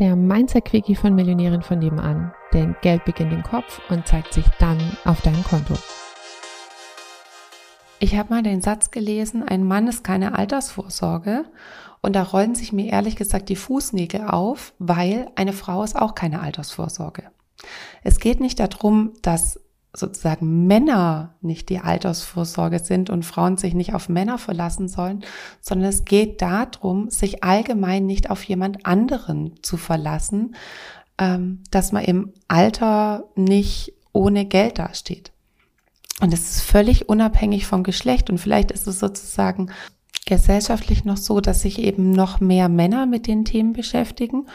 der Mindset-Quickie von Millionären von nebenan. Denn Geld beginnt im Kopf und zeigt sich dann auf deinem Konto. Ich habe mal den Satz gelesen, ein Mann ist keine Altersvorsorge. Und da rollen sich mir ehrlich gesagt die Fußnägel auf, weil eine Frau ist auch keine Altersvorsorge. Es geht nicht darum, dass sozusagen Männer nicht die Altersvorsorge sind und Frauen sich nicht auf Männer verlassen sollen, sondern es geht darum, sich allgemein nicht auf jemand anderen zu verlassen, ähm, dass man im Alter nicht ohne Geld dasteht. Und es ist völlig unabhängig vom Geschlecht und vielleicht ist es sozusagen gesellschaftlich noch so, dass sich eben noch mehr Männer mit den Themen beschäftigen.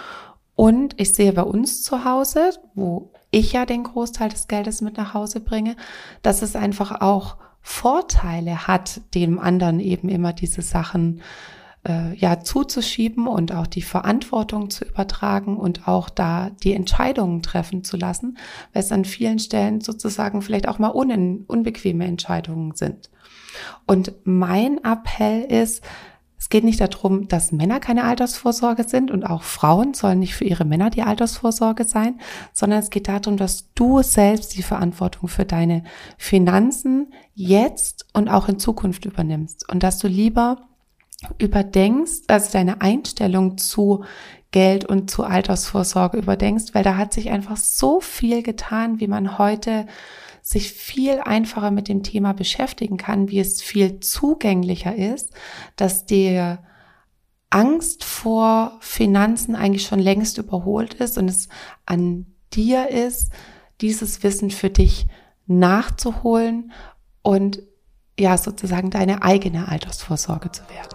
Und ich sehe bei uns zu Hause, wo ich ja den Großteil des Geldes mit nach Hause bringe, dass es einfach auch Vorteile hat, dem anderen eben immer diese Sachen äh, ja zuzuschieben und auch die Verantwortung zu übertragen und auch da die Entscheidungen treffen zu lassen, weil es an vielen Stellen sozusagen vielleicht auch mal un unbequeme Entscheidungen sind. Und mein Appell ist, es geht nicht darum, dass Männer keine Altersvorsorge sind und auch Frauen sollen nicht für ihre Männer die Altersvorsorge sein, sondern es geht darum, dass du selbst die Verantwortung für deine Finanzen jetzt und auch in Zukunft übernimmst und dass du lieber überdenkst, also deine Einstellung zu Geld und zu Altersvorsorge überdenkst, weil da hat sich einfach so viel getan, wie man heute sich viel einfacher mit dem Thema beschäftigen kann, wie es viel zugänglicher ist, dass die Angst vor Finanzen eigentlich schon längst überholt ist und es an dir ist, dieses Wissen für dich nachzuholen und ja, sozusagen deine eigene Altersvorsorge zu werden.